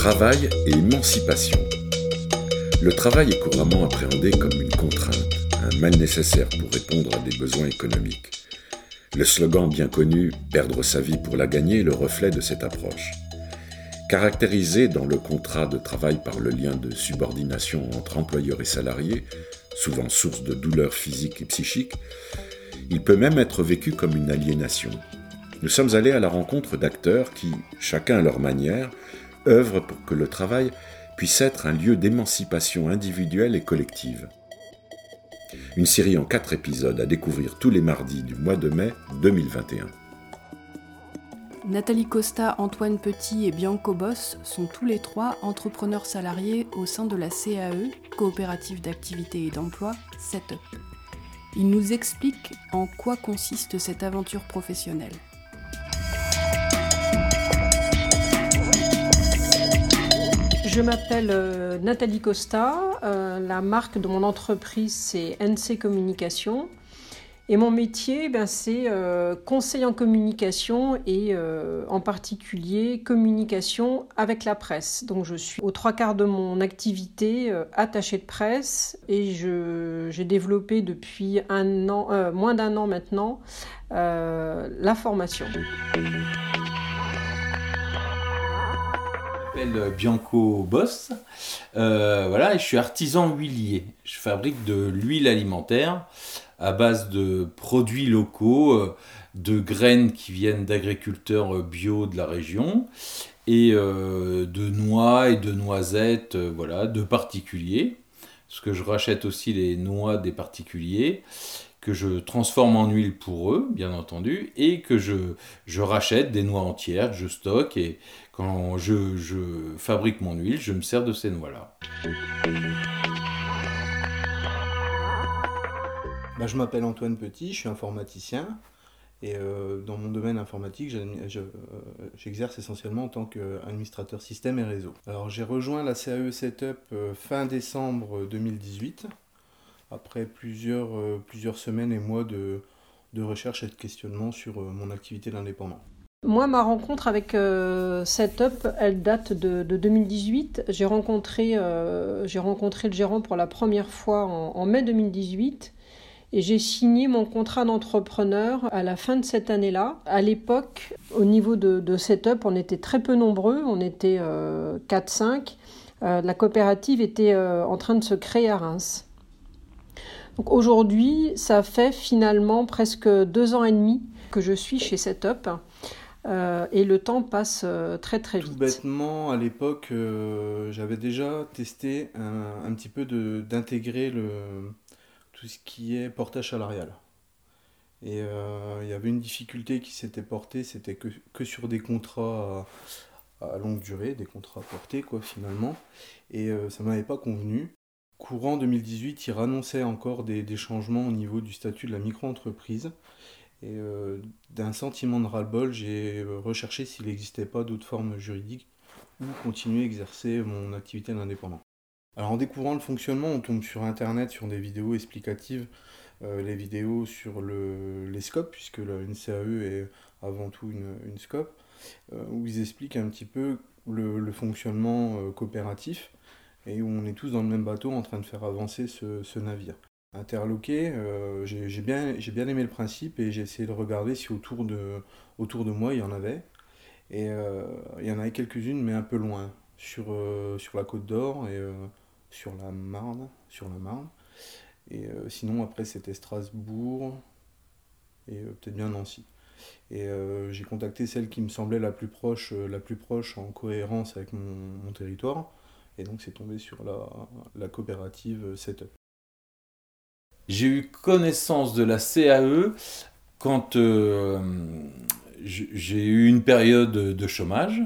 Travail et émancipation. Le travail est couramment appréhendé comme une contrainte, un mal nécessaire pour répondre à des besoins économiques. Le slogan bien connu Perdre sa vie pour la gagner est le reflet de cette approche. Caractérisé dans le contrat de travail par le lien de subordination entre employeur et salarié, souvent source de douleurs physiques et psychiques, il peut même être vécu comme une aliénation. Nous sommes allés à la rencontre d'acteurs qui, chacun à leur manière, œuvrent pour que le travail puisse être un lieu d'émancipation individuelle et collective. Une série en quatre épisodes à découvrir tous les mardis du mois de mai 2021. Nathalie Costa, Antoine Petit et Bianco Boss sont tous les trois entrepreneurs salariés au sein de la CAE, Coopérative d'activité et d'emploi, Setup. Ils nous expliquent en quoi consiste cette aventure professionnelle. Je m'appelle euh, Nathalie Costa. Euh, la marque de mon entreprise, c'est NC Communication. Et mon métier, ben, c'est euh, conseil en communication et en particulier communication avec la presse. Donc je suis aux trois quarts de mon activité attachée de presse et j'ai développé depuis un an, moins d'un an maintenant la formation. Bianco Boss. Euh, voilà, et je suis artisan huilier. Je fabrique de l'huile alimentaire à base de produits locaux, euh, de graines qui viennent d'agriculteurs bio de la région et euh, de noix et de noisettes, voilà, de particuliers. Parce que je rachète aussi les noix des particuliers que je transforme en huile pour eux, bien entendu, et que je, je rachète des noix entières, je stocke, et quand je, je fabrique mon huile, je me sers de ces noix-là. Bah, je m'appelle Antoine Petit, je suis informaticien. Et euh, dans mon domaine informatique, euh, j'exerce essentiellement en tant qu'administrateur système et réseau. Alors j'ai rejoint la CAE Setup euh, fin décembre 2018 après plusieurs, euh, plusieurs semaines et mois de, de recherche et de questionnement sur euh, mon activité d'indépendant. Moi, ma rencontre avec euh, Setup, elle date de, de 2018. J'ai rencontré, rencontré le gérant pour la première fois en, mai 2018 et j'ai signé mon contrat d'entrepreneur à la fin de cette année-là. À l'époque, au niveau de, de, Setup, on était très peu nombreux, on était 4-5. la coopérative était en train de se créer à Reims aujourd'hui, ça fait finalement presque deux ans et demi que je suis chez Setup. Euh, et le temps passe euh, très très vite. Tout bêtement, à l'époque, euh, j'avais déjà testé un, petit peu d'intégrer tout ce qui est portage salarial. Et il y avait une difficulté qui s'était portée, c'était que, que, sur des contrats à, longue durée, des contrats portés quoi finalement. Et ça ne m'avait pas convenu courant 2018, il annonçait encore des, changements au niveau du statut de la micro-entreprise. Et euh, d'un sentiment de ras-le-bol, j'ai euh, recherché s'il n'existait pas d'autres formes juridiques ou continuer à exercer mon activité d'indépendant. Alors en découvrant le fonctionnement, on tombe sur internet sur des vidéos explicatives, euh, les vidéos sur le, les scopes, puisque une CAE est avant tout une, une scope, où ils expliquent un petit peu le fonctionnement coopératif et où on est tous dans le même bateau en train de faire avancer ce, navire. Interloqué, euh, j'ai bien, aimé le principe et j'ai essayé de regarder si autour de, autour de moi il y en avait. Et euh, il y en avait quelques-unes, mais un peu loin, sur, euh, sur la Côte d'Or et sur la Marne. Sur la Marne. Et sinon, après, c'était Strasbourg et peut-être bien Nancy. Et j'ai contacté celle qui me semblait la plus proche, la plus proche en cohérence avec mon territoire. Et donc c'est tombé sur la, coopérative Setup. J'ai eu connaissance de la CAE quand euh, j'ai eu une période de chômage.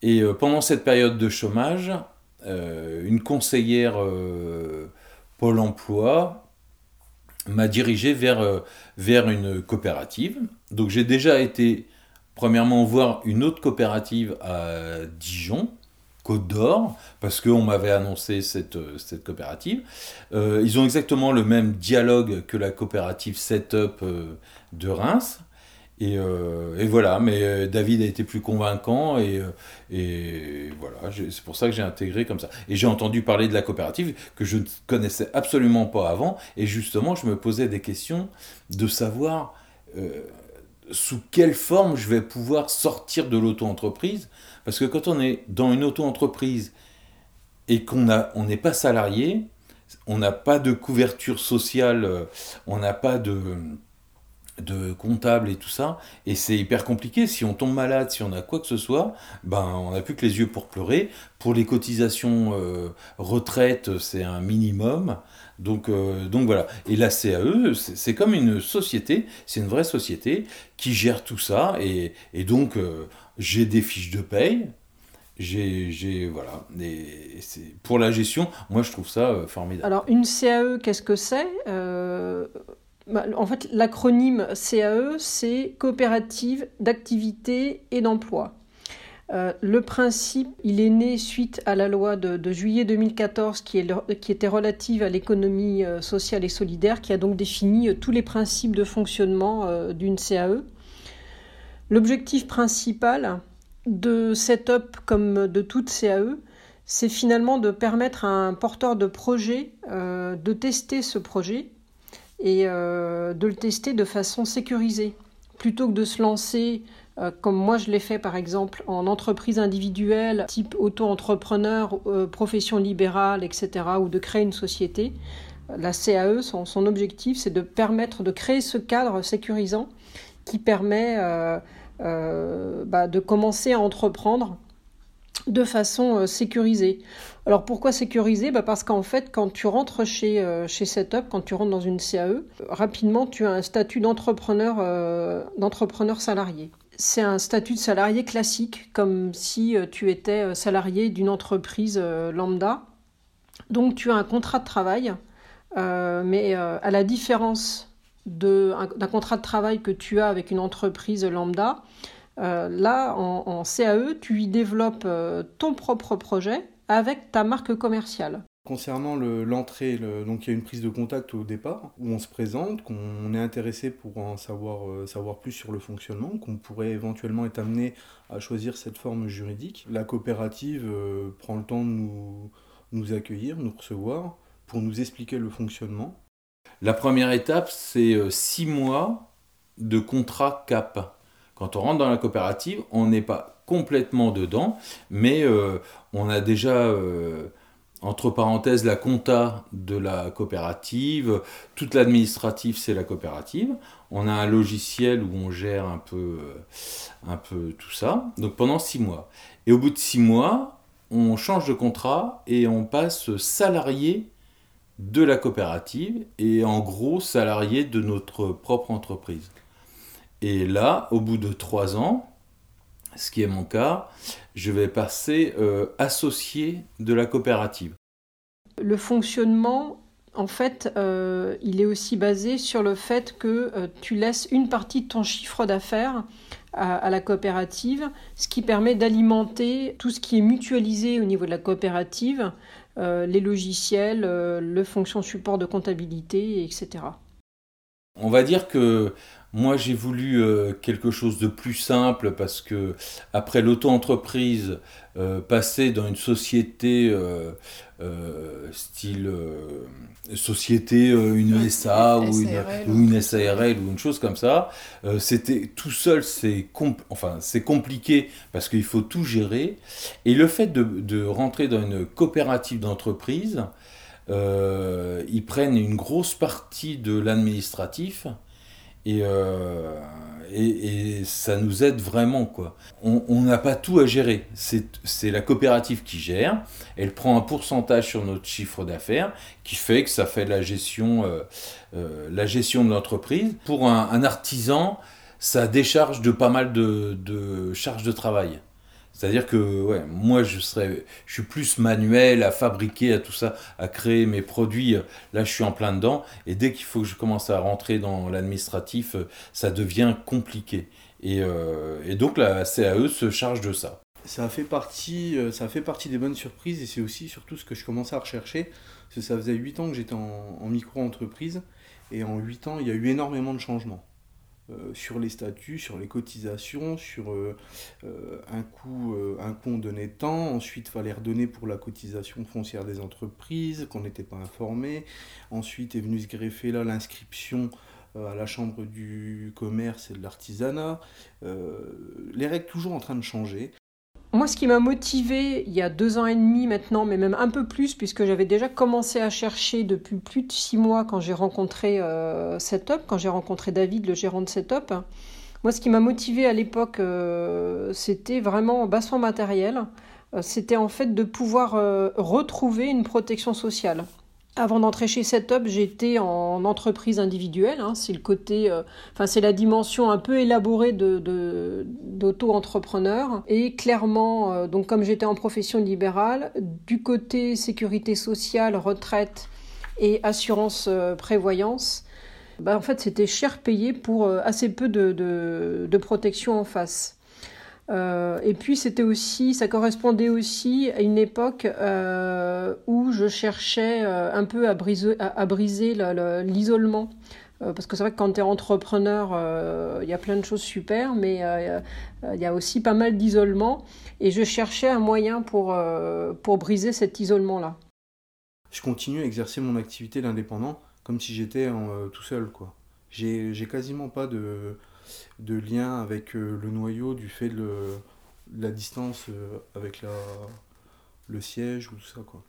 Et euh, pendant cette période de chômage, euh, une conseillère Pôle Emploi m'a dirigé vers, vers une coopérative. Donc j'ai déjà été, premièrement, voir une autre coopérative à Dijon, Côte d'Or, parce qu'on m'avait annoncé cette, cette coopérative. Euh, ils ont exactement le même dialogue que la coopérative Setup euh, de Reims. Et, et, voilà, mais David a été plus convaincant et, et voilà, c'est pour ça que j'ai intégré comme ça. Et j'ai entendu parler de la coopérative que je ne connaissais absolument pas avant et justement je me posais des questions de savoir sous quelle forme je vais pouvoir sortir de l'auto-entreprise. Parce que quand on est dans une auto-entreprise et qu'on n'est pas salarié, on n'a pas de couverture sociale, euh, on n'a pas de, de comptable et tout ça, et c'est hyper compliqué. Si on tombe malade, si on a quoi que ce soit, ben on n'a plus que les yeux pour pleurer. Pour les cotisations euh, retraite, c'est un minimum. Donc, euh, donc voilà. Et la CAE, c'est comme une société, c'est une vraie société qui gère tout ça. Et, et donc, euh, j'ai des fiches de paye. J'ai, voilà. Et pour la gestion, moi, je trouve ça euh, formidable. Alors, une CAE, qu'est-ce que c'est? En fait, l'acronyme CAE, c'est Coopérative d'activité et d'emploi. Euh, le principe, il est né suite à la loi de, juillet 2014 qui, était relative à l'économie euh, sociale et solidaire, qui a donc défini euh, tous les principes de fonctionnement d'une CAE. L'objectif principal de Setup comme de toute CAE, c'est finalement de permettre à un porteur de projet de tester ce projet et de le tester de façon sécurisée. Plutôt que de se lancer euh, comme moi je l'ai fait par exemple en entreprise individuelle, type auto-entrepreneur, euh, profession libérale, etc., ou de créer une société. La CAE, son, objectif, c'est de permettre de créer ce cadre sécurisant qui permet euh, bah, de commencer à entreprendre de façon sécurisée. Alors pourquoi sécuriser? Bah Parce qu'en fait, quand tu rentres chez, chez Setup, quand tu rentres dans une CAE, rapidement tu as un statut d'entrepreneur d'entrepreneur salarié c'est un statut de salarié classique, comme si euh, tu étais euh, salarié d'une entreprise euh, lambda. Donc tu as un contrat de travail, mais à la différence d'un contrat de travail que tu as avec une entreprise lambda, là, en, CAE, tu y développes ton propre projet avec ta marque commerciale. Concernant l'entrée, donc il y a une prise de contact au départ où on se présente, qu'on est intéressé pour en savoir, euh, savoir plus sur le fonctionnement, qu'on pourrait éventuellement être amené à choisir cette forme juridique. La coopérative euh, prend le temps de nous, nous accueillir, nous recevoir pour nous expliquer le fonctionnement. La première étape, c'est euh, six mois de contrat CAP. Quand on rentre dans la coopérative, on n'est pas complètement dedans, mais on a déjà entre parenthèses, la compta de la coopérative, toute l'administratif, c'est la coopérative. On a un logiciel où on gère un peu, euh, un peu tout ça. Donc pendant six mois. Et au bout de six mois, on change de contrat et on passe salarié de la coopérative et en gros salarié de notre propre entreprise. Et là, au bout de trois ans, ce qui est mon cas, je vais passer euh, associé de la coopérative. Le fonctionnement, en fait, euh, il est aussi basé sur le fait que euh, tu laisses une partie de ton chiffre d'affaires à, la coopérative, ce qui permet d'alimenter tout ce qui est mutualisé au niveau de la coopérative, les logiciels, le fonction support de comptabilité, etc. On va dire que moi, j'ai voulu euh, quelque chose de plus simple parce que après l'auto-entreprise, euh, passer dans une société euh, style société, une SA ou une, ou une, SARL ou une chose comme ça, c'était tout seul, c'est enfin, compliqué parce qu'il faut tout gérer. Et le fait de, de rentrer dans une coopérative d'entreprise, ils prennent une grosse partie de l'administratif euh, et, et, ça nous aide vraiment. quoi. On n'a pas tout à gérer. C'est la coopérative qui gère. Elle prend un pourcentage sur notre chiffre d'affaires qui fait que ça fait la gestion, euh, euh, la gestion de l'entreprise. Pour un, un, artisan, ça décharge de pas mal de, de charges de travail. C'est-à-dire que ouais, moi, je, serais, je suis plus manuel à fabriquer, à tout ça, à créer mes produits. Là, je suis en plein dedans. Et dès qu'il faut que je commence à rentrer dans l'administratif, ça devient compliqué. Et, euh, donc, la CAE se charge de ça. Ça fait partie, euh, ça fait partie des bonnes surprises et c'est aussi surtout ce que je commençais à rechercher. Parce que ça faisait 8 ans que j'étais en, en micro-entreprise et en 8 ans, il y a eu énormément de changements. Sur les statuts, sur les cotisations, sur un coût, un coût donné temps. Ensuite, il fallait redonner pour la cotisation foncière des entreprises, qu'on n'était pas informé. Ensuite est venu se greffer là l'inscription à la chambre du commerce et de l'artisanat. les règles toujours en train de changer. Moi, ce qui m'a motivé il y a deux ans et demi maintenant, mais même un peu plus, puisque j'avais déjà commencé à chercher depuis plus de six mois quand j'ai rencontré euh, Setup, quand j'ai rencontré David, le gérant de Setup. Moi, ce qui m'a motivé à l'époque, euh, c'était vraiment bassement matériel. Euh, c'était en fait de pouvoir retrouver une protection sociale. Avant d'entrer chez Setup, j'étais en entreprise individuelle. Hein. c'est le côté, euh, enfin c'est la dimension un peu élaborée d'auto-entrepreneur. Et clairement, euh, donc comme j'étais en profession libérale, du côté sécurité sociale, retraite et assurance euh, prévoyance, bah, en fait c'était cher payé pour assez peu de protection en face. Euh, et puis c'était aussi, ça correspondait aussi à une époque euh, où je cherchais euh, un peu à briser, l'isolement. parce que c'est vrai que quand tu es entrepreneur, il y a plein de choses super, mais il y a aussi pas mal d'isolement. Et je cherchais un moyen pour, pour briser cet isolement-là. Je continue à exercer mon activité d'indépendant comme si j'étais tout seul. quoi. J'ai quasiment pas de de lien avec euh, le noyau du fait de, la distance euh, avec la, le siège ou tout ça. Quoi.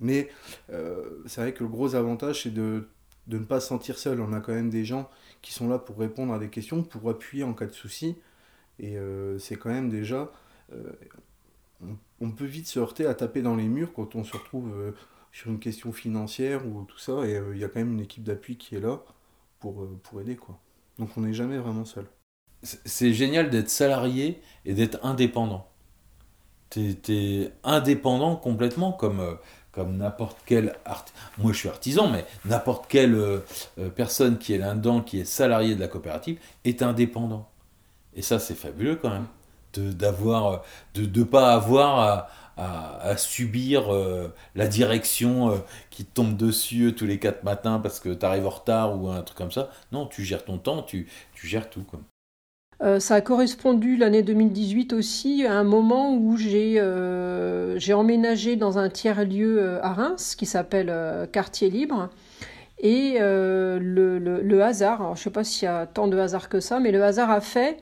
Mais euh, c'est vrai que le gros avantage, c'est de, ne pas se sentir seul. On a quand même des gens qui sont là pour répondre à des questions, pour appuyer en cas de souci. Et c'est quand même déjà. on, peut vite se heurter à taper dans les murs quand on se retrouve sur une question financière ou tout ça. Et il y a quand même une équipe d'appui qui est là pour, pour aider. quoi. Donc on n'est jamais vraiment seul. C'est génial d'être salarié et d'être indépendant. Tu es, indépendant complètement comme, euh, comme n'importe quel artisan. Moi je suis artisan, mais n'importe quelle euh, euh, personne qui est là-dedans, qui est salarié de la coopérative, est indépendant. Et ça c'est fabuleux quand même. De d'avoir de ne pas avoir à, à, subir euh, la direction euh, qui tombe dessus tous les quatre matins parce que tu arrives en retard ou un truc comme ça. Non, tu gères ton temps, tu, tu gères tout. Euh, ça a correspondu l'année 2018 aussi à un moment où j'ai emménagé dans un tiers-lieu à Reims qui s'appelle Quartier Libre. Et le, le, hasard, je ne sais pas s'il y a tant de hasard que ça, mais le hasard a fait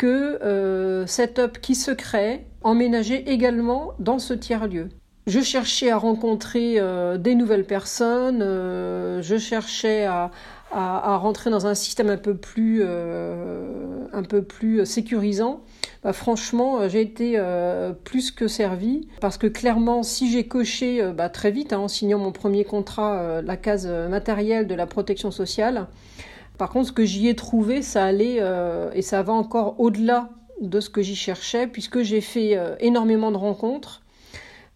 que euh, Setup qui se crée emménageait également dans ce tiers-lieu. Je cherchais à rencontrer euh, des nouvelles personnes, euh, je cherchais à, rentrer dans un système un peu plus, un peu plus sécurisant. Bah, franchement, j'ai été plus que servi parce que clairement, si j'ai coché bah, très vite hein, en signant mon premier contrat la case matérielle de la protection sociale, par contre, ce que j'y ai trouvé, ça allait euh, et ça va encore au-delà de ce que j'y cherchais, puisque j'ai fait euh, énormément de rencontres,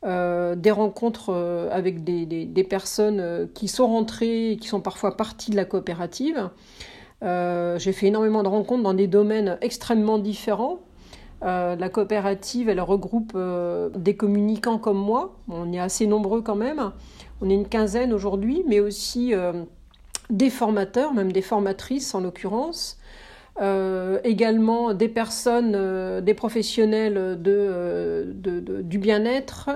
euh, des rencontres avec des, personnes qui sont rentrées et qui sont parfois parties de la coopérative. j'ai fait énormément de rencontres dans des domaines extrêmement différents. la coopérative, elle regroupe des communicants comme moi. on est assez nombreux quand même. On est une quinzaine aujourd'hui, mais aussi des formateurs, même des formatrices en l'occurrence, euh, également des personnes, euh, des professionnels de, euh, du bien-être.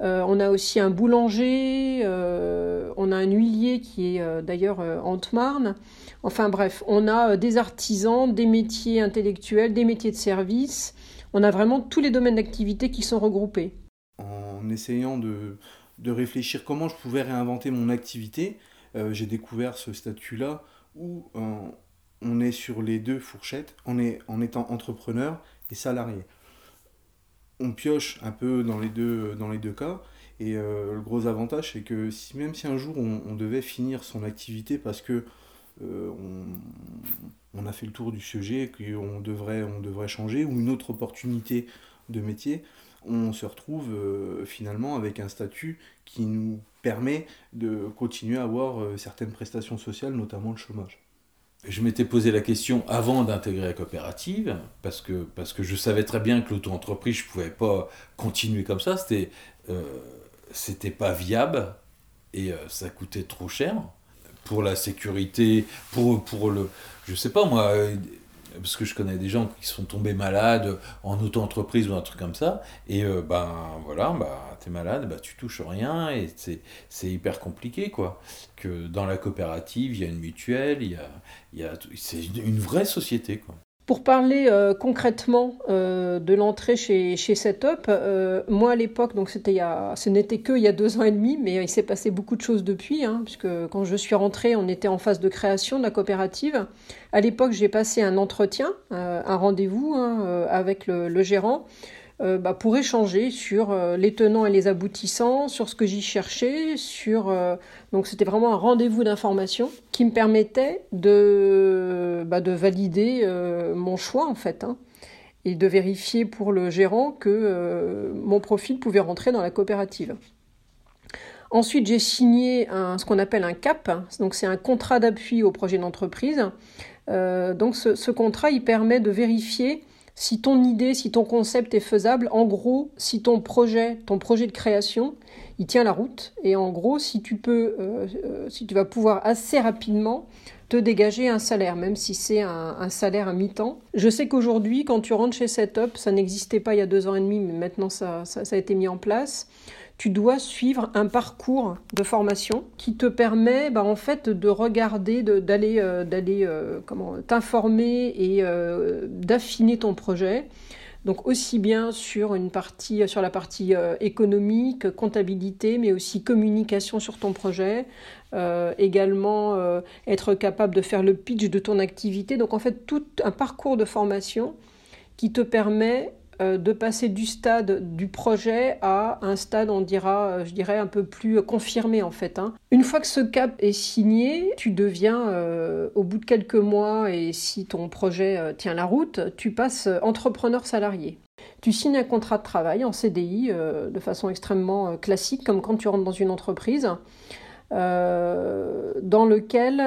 on a aussi un boulanger, on a un huilier qui est d'ailleurs en marne Enfin bref, on a des artisans, des métiers intellectuels, des métiers de service. On a vraiment tous les domaines d'activité qui sont regroupés. En essayant de, de réfléchir comment je pouvais réinventer mon activité, euh, j'ai découvert ce statut-là où euh, on est sur les deux fourchettes, on est en étant entrepreneur et salarié. On pioche un peu dans les deux, dans les deux cas, et euh, le gros avantage, c'est que même si un jour on, devait finir son activité parce que on, a fait le tour du sujet, qu'on devrait, on devrait changer, ou une autre opportunité de métier, on se retrouve finalement avec un statut qui nous permet de continuer à avoir euh, certaines prestations sociales, notamment le chômage. Je m'étais posé la question avant d'intégrer la coopérative, parce que, parce que je savais très bien que l'auto-entreprise, je ne pouvais pas continuer comme ça, c'était euh, pas viable et euh, ça coûtait trop cher. pour la sécurité, pour, pour le. Je sais pas moi, parce que je connais des gens qui sont tombés malades en auto-entreprise ou un truc comme ça, et euh, ben voilà, bah, tu es malade, bah, tu touches rien, et c'est hyper compliqué, quoi. Que dans la coopérative, il y a une mutuelle, il y a, y a, c'est une vraie société, quoi. Pour parler euh, concrètement euh, de l'entrée chez, chez Setup, euh, moi à l'époque, donc c'était ce n'était que il y a deux ans et demi, mais il s'est passé beaucoup de choses depuis, hein, puisque quand je suis rentrée, on était en phase de création de la coopérative. À l'époque, j'ai passé un entretien, un rendez-vous hein, avec le, gérant. Euh, bah, pour échanger sur euh, les tenants et les aboutissants, sur ce que j'y cherchais, sur euh, donc c'était vraiment un rendez-vous d'information qui me permettait de, bah, de valider mon choix en fait hein, et de vérifier pour le gérant que mon profil pouvait rentrer dans la coopérative. Ensuite, j'ai signé ce qu'on appelle un CAP, donc c'est un contrat d'appui au projet d'entreprise. donc ce, ce, contrat, il permet de vérifier si ton idée, si ton concept est faisable, en gros, si ton projet, ton projet de création, il tient la route, et en gros, si tu peux, euh, euh, si tu vas pouvoir assez rapidement te dégager un salaire, même si c'est un, salaire à mi-temps. Je sais qu'aujourd'hui, quand tu rentres chez Setup, ça n'existait pas il y a deux ans et demi, mais maintenant ça, a été mis en place tu dois suivre un parcours de formation qui te permet bah, en fait de regarder, d'aller euh, d'aller comment t'informer et d'affiner ton projet. Donc aussi bien sur sur la partie économique, comptabilité, mais aussi communication sur ton projet, également être capable de faire le pitch de ton activité. Donc en fait tout un parcours de formation qui te permet euh, de passer du stade du projet à un stade, on dira, euh, je dirais, un peu plus confirmé en fait. Hein. Une fois que ce cap est signé, tu deviens, euh, au bout de quelques mois, et si ton projet tient la route, tu passes entrepreneur salarié. Tu signes un contrat de travail en CDI de façon extrêmement classique, comme quand tu rentres dans une entreprise. dans lequel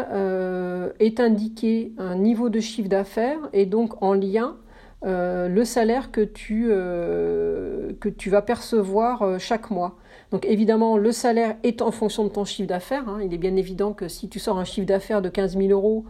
est indiqué un niveau de chiffre d'affaires et donc en lien euh, le salaire que tu, euh, vas percevoir euh, chaque mois. Donc évidemment, le salaire est en fonction de ton chiffre d'affaires. Hein. Il est bien évident que si tu sors un chiffre d'affaires de 15 000 euros,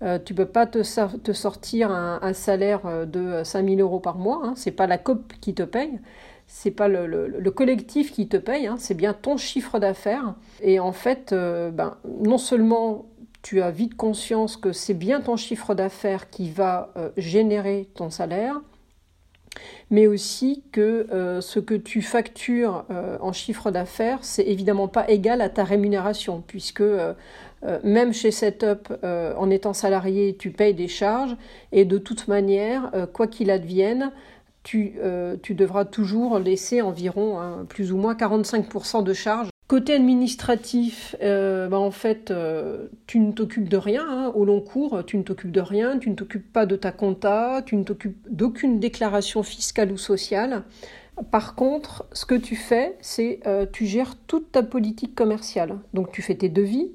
tu ne peux pas te, sortir un, salaire de 5 000 euros par mois. Hein. Ce n'est pas la COP qui te paye. C'est pas le, le, collectif qui te paye, hein. c'est bien ton chiffre d'affaires. Et en fait, ben, non seulement tu as vite conscience que c'est bien ton chiffre d'affaires qui va euh, générer ton salaire, mais aussi que euh, ce que tu factures euh, en chiffre d'affaires, c'est évidemment pas égal à ta rémunération, puisque même chez Setup, en étant salarié, tu payes des charges, et de toute manière, quoi qu'il advienne, tu, devras toujours laisser environ hein, plus ou moins 45% de charges Côté administratif, euh, bah, en fait, euh, tu ne t'occupes de rien hein, au long cours, tu ne t'occupes de rien, tu ne t'occupes pas de ta compta, tu ne t'occupes d'aucune déclaration fiscale ou sociale. Par contre, ce que tu fais, c'est euh, tu gères toute ta politique commerciale. Donc tu fais tes devis,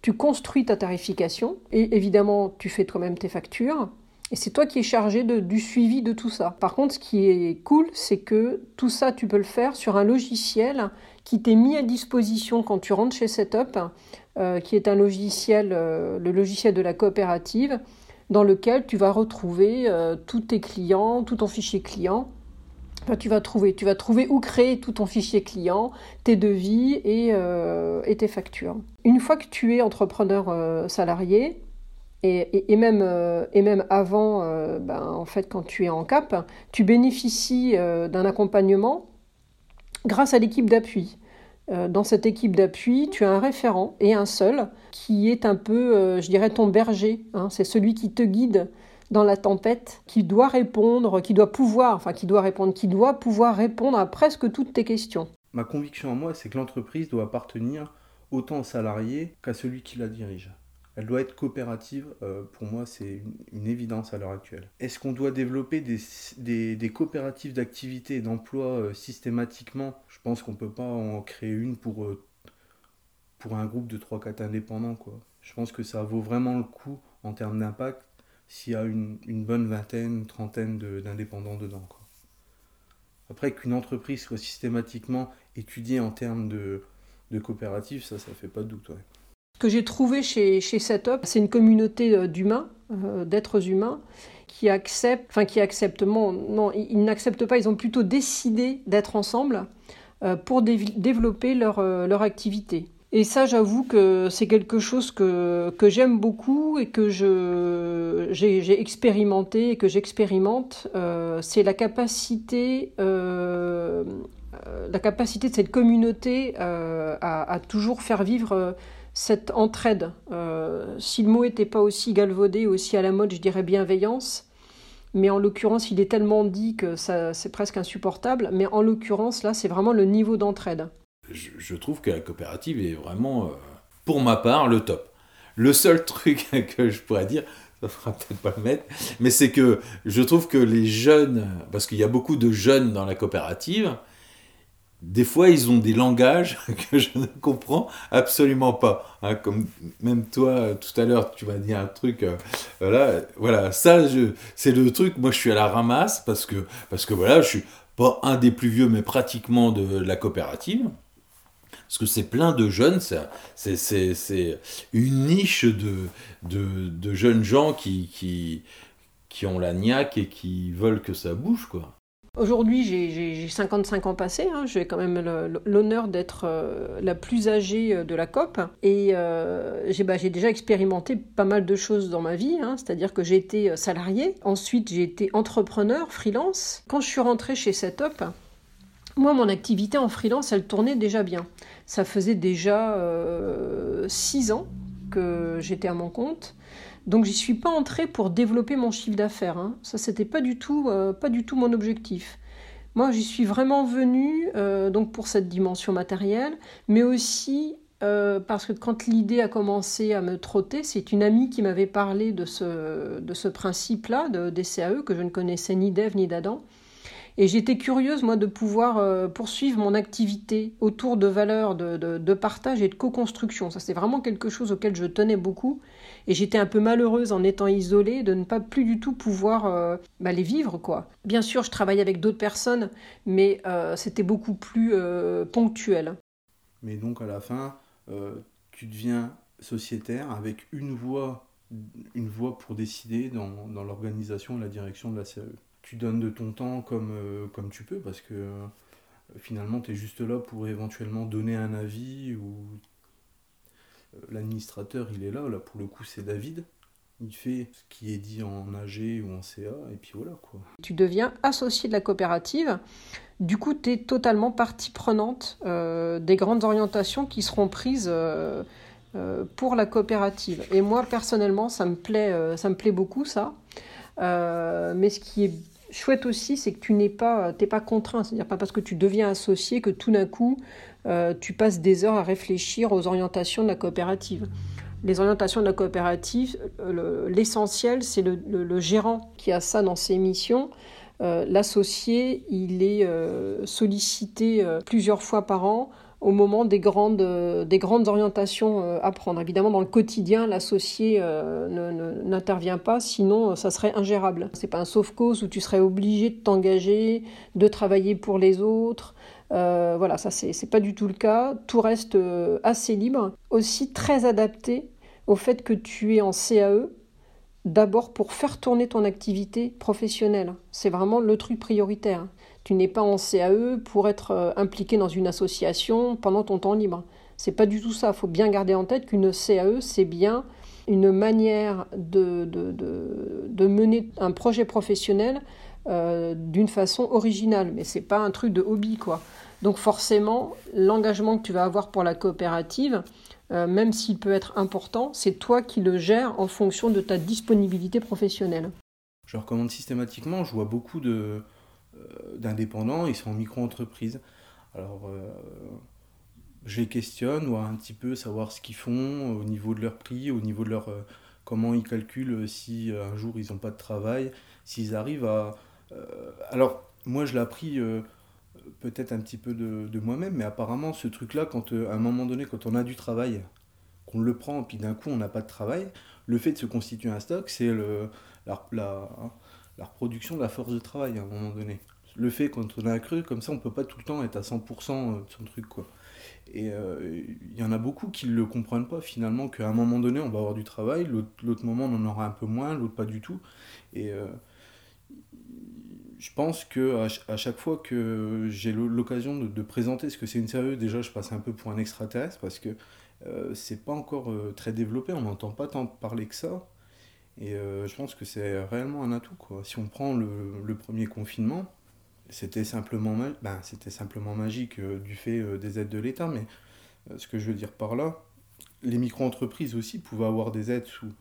tu construis ta tarification et évidemment tu fais toi-même tes factures. Et c'est toi qui es chargé du suivi de tout ça. Par contre, ce qui est cool, c'est que tout ça, tu peux le faire sur un logiciel qui t'est mis à disposition quand tu rentres chez Setup, euh, qui est un logiciel, euh, le logiciel de la coopérative, dans lequel tu vas retrouver euh, tous tes clients, tout ton fichier client. tu vas trouver, tu vas trouver où créer tout ton fichier client, tes devis et, tes factures. Une fois que tu es entrepreneur salarié, et, même, et même avant, ben, en fait, quand tu es en cap, tu bénéficies d'un accompagnement grâce à l'équipe d'appui. Euh, dans cette équipe d'appui, tu as un référent et un seul qui est un peu, euh, je dirais, ton berger. Hein. C'est celui qui te guide dans la tempête, qui doit répondre, qui doit pouvoir, enfin qui doit répondre, qui doit pouvoir répondre à presque toutes tes questions. Ma conviction à moi, c'est que l'entreprise doit appartenir autant aux salariés qu'à celui qui la dirige. Elle doit être coopérative, euh, pour moi c'est une, évidence à l'heure actuelle. Est-ce qu'on doit développer des, coopératives d'activité et d'emploi euh, systématiquement? Je pense qu'on ne peut pas en créer une pour, euh, pour un groupe de 3-4 indépendants. Je pense que ça vaut vraiment le coup en termes d'impact s'il y a une, bonne vingtaine, trentaine d'indépendants dedans. Quoi. Après qu'une entreprise soit systématiquement étudiée en termes de, de coopérative, ça, ça fait pas de doute que j'ai trouvé chez, Setup, c'est une communauté d'humains, d'êtres humains, qui acceptent, enfin qui acceptent, non, ils n'acceptent pas, ils ont plutôt décidé d'être ensemble pour développer leur, activité. Et ça, j'avoue que c'est quelque chose que, que j'aime beaucoup et que j'ai, expérimenté et que j'expérimente. Euh, c'est la capacité, euh, la capacité de cette communauté euh, à, toujours faire vivre cette entraide. si le mot n'était pas aussi galvaudé, aussi à la mode, je dirais bienveillance. Mais en l'occurrence, il est tellement dit que ça, c'est presque insupportable. Mais en l'occurrence, là, c'est vraiment le niveau d'entraide je, trouve que la coopérative est vraiment, euh, pour ma part, le top. Le seul truc que je pourrais dire, ça fera peut-être pas le mettre, mais c'est que je trouve que les jeunes, parce qu'il y a beaucoup de jeunes dans la coopérative, des fois, ils ont des langages que je ne comprends absolument pas. Hein, comme même toi, tout à l'heure, tu m'as dit un truc. Euh, voilà, voilà, ça, c'est le truc. Moi, je suis à la ramasse parce que, parce que voilà, je suis pas un des plus vieux, mais pratiquement de la coopérative. Parce que c'est plein de jeunes, c'est une niche de, de, jeunes gens qui, qui, qui ont la niaque et qui veulent que ça bouge, quoi. Aujourd'hui, j'ai 55 ans passés. Hein. J'ai quand même l'honneur d'être euh, la plus âgée euh, de la COP. Et euh, bah, j'ai déjà expérimenté pas mal de choses dans ma vie. Hein. C'est-à-dire que j'ai été salarié. Ensuite, j'ai été entrepreneur, freelance. Quand je suis rentrée chez Setup, moi, mon activité en freelance, elle tournait déjà bien. Ça faisait déjà euh, six ans que j'étais à mon compte. Donc j'y suis pas entrée pour développer mon chiffre d'affaires. Hein. Ça, c'était pas du tout, euh, pas du tout mon objectif. Moi, j'y suis vraiment venue euh, donc pour cette dimension matérielle, mais aussi parce que quand l'idée a commencé à me trotter, c'est une amie qui m'avait parlé de ce, de ce principe-là, de, des CAE, que je ne connaissais ni d'Ève ni d'Adam. Et j'étais curieuse, moi, de pouvoir euh, poursuivre mon activité autour de valeurs de, partage et de co-construction. Ça, c'est vraiment quelque chose auquel je tenais beaucoup. Et j'étais un peu malheureuse en étant isolée de ne pas plus du tout pouvoir euh, bah, les vivre, quoi. Bien sûr, je travaillais avec d'autres personnes, mais euh, c'était beaucoup plus ponctuel. Mais donc, à la fin, tu deviens sociétaire avec une voix, une voix pour décider dans, dans l'organisation et la direction de la CAE tu donnes de ton temps comme, euh, tu peux, parce que euh, finalement, tu es juste là pour éventuellement donner un avis, ou euh, l'administrateur, il est là, là pour le coup, c'est David. Il fait ce qui est dit en AG ou en CA, et puis voilà quoi. Tu deviens associé de la coopérative. Du coup, tu es totalement partie prenante des grandes orientations qui seront prises pour la coopérative. Et moi, personnellement, ça me plaît, beaucoup, ça. Chouette aussi, c'est que tu n'es pas, pas contraint. C'est-à-dire pas parce que tu deviens associé que tout d'un coup, euh, tu passes des heures à réfléchir aux orientations de la coopérative. Les orientations de la coopérative, l'essentiel, c'est le, gérant qui a ça dans ses missions. Euh, l'associé, il est euh, sollicité plusieurs fois par an au moment des grandes, euh, des grandes orientations euh, à prendre. Évidemment, dans le quotidien, l'associé euh, n'intervient pas, sinon ça serait ingérable. C'est pas un sauf-cause où tu serais obligé de t'engager, de travailler pour les autres. voilà, ça c'est pas du tout le cas. Tout reste assez libre. Aussi très adapté au fait que tu es en CAE, d'abord pour faire tourner ton activité professionnelle. C'est vraiment le truc prioritaire. Tu n'es pas en CAE pour être euh, impliqué dans une association pendant ton temps libre. C'est pas du tout ça. Il faut bien garder en tête qu'une CAE, c'est bien une manière de, mener un projet professionnel euh, d'une façon originale. Mais c'est pas un truc de hobby, quoi. Donc forcément, l'engagement que tu vas avoir pour la coopérative, euh, même s'il peut être important, c'est toi qui le gères en fonction de ta disponibilité professionnelle. Je recommande systématiquement, je vois beaucoup de, d'indépendants, ils sont en micro-entreprise. Alors, euh, je les questionne, voir un petit peu savoir ce qu'ils font au niveau de leur prix, au niveau de leur. Euh, comment ils calculent si un jour ils n'ont pas de travail, s'ils arrivent à. alors, moi, je l'ai appris peut-être un petit peu de, moi-même, mais apparemment, ce truc-là, quand à un moment donné, quand on a du travail, qu'on le prend, puis d'un coup, on n'a pas de travail, le fait de se constituer un stock, c'est le, la, la reproduction de la force de travail à un moment donné le fait quand on a cru, comme ça on peut pas tout le temps être à 100% de son truc quoi. Et il y en a beaucoup qui ne le comprennent pas finalement, qu'à un moment donné on va avoir du travail, l'autre moment on en aura un peu moins, l'autre pas du tout. Et je pense que à, chaque fois que j'ai l'occasion de, présenter ce que c'est une CAE, déjà je passe un peu pour un extraterrestre parce que euh, c'est pas encore euh, très développé, on n'entend pas tant parler que ça. Et euh, je pense que c'est réellement un atout. Quoi. Si on prend le, premier confinement, c'était simplement, ben, simplement magique du fait des aides de l'État, mais ce que je veux dire par là, les micro-entreprises aussi pouvaient avoir des aides sous,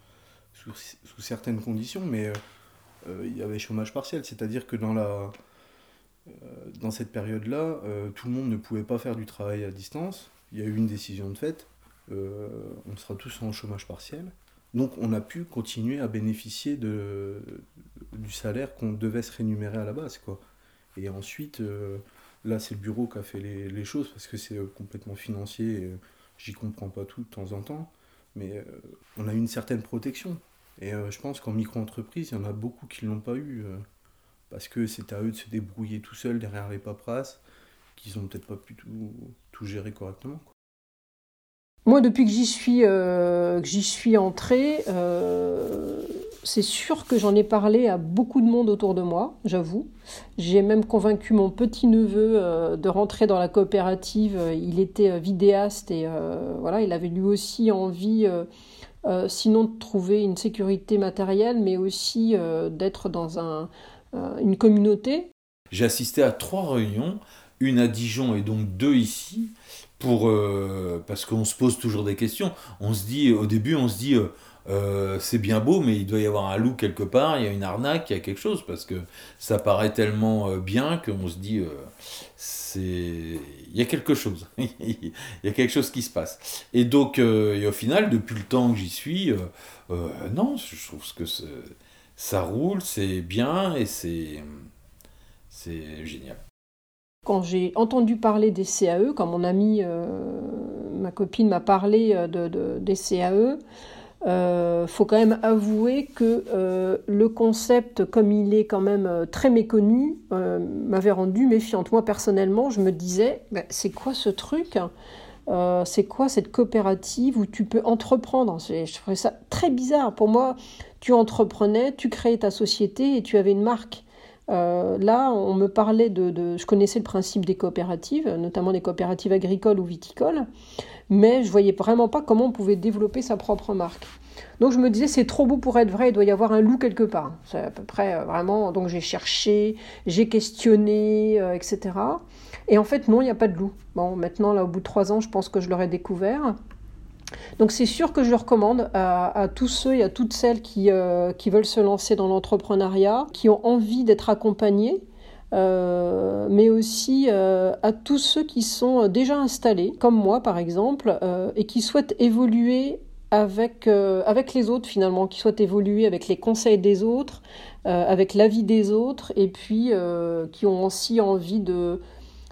sous, sous certaines conditions, mais euh, il y avait chômage partiel, c'est-à-dire que dans, la, euh, dans cette période-là, euh, tout le monde ne pouvait pas faire du travail à distance. Il y a eu une décision de fait, on sera tous en chômage partiel. Donc on a pu continuer à bénéficier du salaire qu'on devait se rémunérer à la base. Quoi. Et ensuite, là c'est le bureau qui a fait les, choses parce que c'est complètement financier, j'y comprends pas tout de temps en temps, mais on a une certaine protection. Et euh, je pense qu'en micro-entreprise, il y en a beaucoup qui ne l'ont pas eu, euh, parce que c'est à eux de se débrouiller tout seuls derrière les paperasses, qu'ils n'ont peut-être pas pu tout gérer correctement. Moi, depuis que j'y suis, euh, suis entrée, c'est sûr que j'en ai parlé à beaucoup de monde autour de moi, j'avoue. J'ai même convaincu mon petit-neveu de rentrer dans la coopérative. Il était vidéaste et voilà, il avait lui aussi envie euh, sinon de trouver une sécurité matérielle, mais aussi euh, d'être dans un, euh, une communauté. J'ai assisté à trois réunions, une à Dijon et donc deux ici, pour, parce qu'on se pose toujours des questions. On se dit, au début, on se dit, c'est bien beau, mais il doit y avoir un loup quelque part, il y a une arnaque, il y a quelque chose, parce que ça paraît tellement bien qu'on se dit, il y a quelque chose, il y a quelque chose qui se passe. Et donc, euh, au final, depuis le temps que j'y suis, euh, euh, non, je trouve que ça roule, c'est bien et c'est c'est génial. Quand j'ai entendu parler des CAE, quand mon ami, ma copine m'a parlé de, des CAE, euh, faut quand même avouer que euh, le concept, comme il est quand même euh, très méconnu, euh, m'avait rendu méfiante. Moi, personnellement, je me disais, bah, c'est quoi ce truc C'est quoi cette coopérative où tu peux entreprendre? Je trouvais ça très bizarre. Pour moi, tu entreprenais, tu créais ta société et tu avais une marque. Là, on me parlait de, de, Je connaissais le principe des coopératives, notamment des coopératives agricoles ou viticoles mais je voyais vraiment pas comment on pouvait développer sa propre marque. Donc je me disais c'est trop beau pour être vrai, il doit y avoir un loup quelque part. C'est à peu près euh, vraiment. Donc j'ai cherché, j'ai questionné, euh, etc. Et en fait non, il n'y a pas de loup. Bon, maintenant là au bout de trois ans, je pense que je l'aurais découvert. Donc c'est sûr que je recommande à, tous ceux et à toutes celles qui, euh, qui veulent se lancer dans l'entrepreneuriat, qui ont envie d'être accompagnés euh, mais aussi euh, à tous ceux qui sont déjà installés, comme moi par exemple, et qui souhaitent évoluer avec, avec les autres finalement, qui souhaitent évoluer avec les conseils des autres, avec l'avis des autres, et puis qui ont aussi envie de,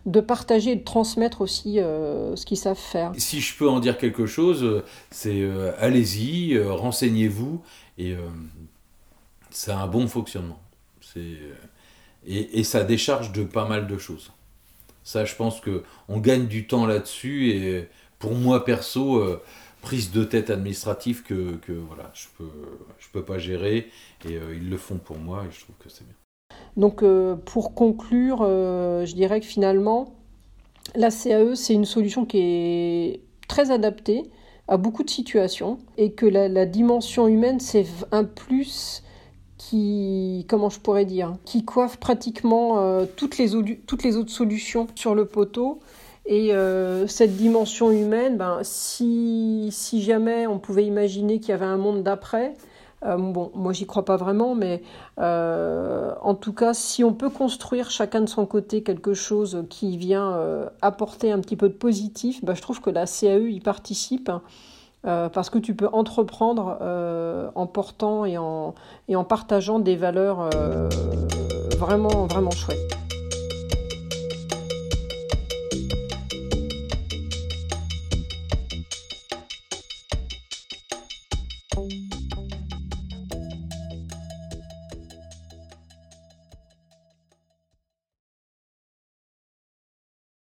de partager et de transmettre aussi ce qu'ils savent faire. Si je peux en dire quelque chose, c'est allez-y, renseignez-vous, et c'est un bon fonctionnement. Et, ça décharge de pas mal de choses. Ça, je pense que on gagne du temps là-dessus et pour moi perso, euh, prise de tête administrative que, que, voilà, je peux je peux pas gérer et euh, ils le font pour moi et je trouve que c'est bien. Donc euh, pour conclure, je dirais que finalement la CAE c'est une solution qui est très adaptée à beaucoup de situations et que la, dimension humaine c'est un plus qui, comment je pourrais dire, qui coiffe pratiquement euh, toutes, les, autres solutions sur le poteau. Et euh, cette dimension humaine, ben, si jamais on pouvait imaginer qu'il y avait un monde d'après, euh, bon, moi j'y crois pas vraiment, mais en tout cas, si on peut construire chacun de son côté quelque chose qui vient apporter un petit peu de positif, ben, je trouve que la CAE y participe. Euh, parce que tu peux entreprendre euh, en portant et en, et en partageant des valeurs euh, vraiment, vraiment chouettes.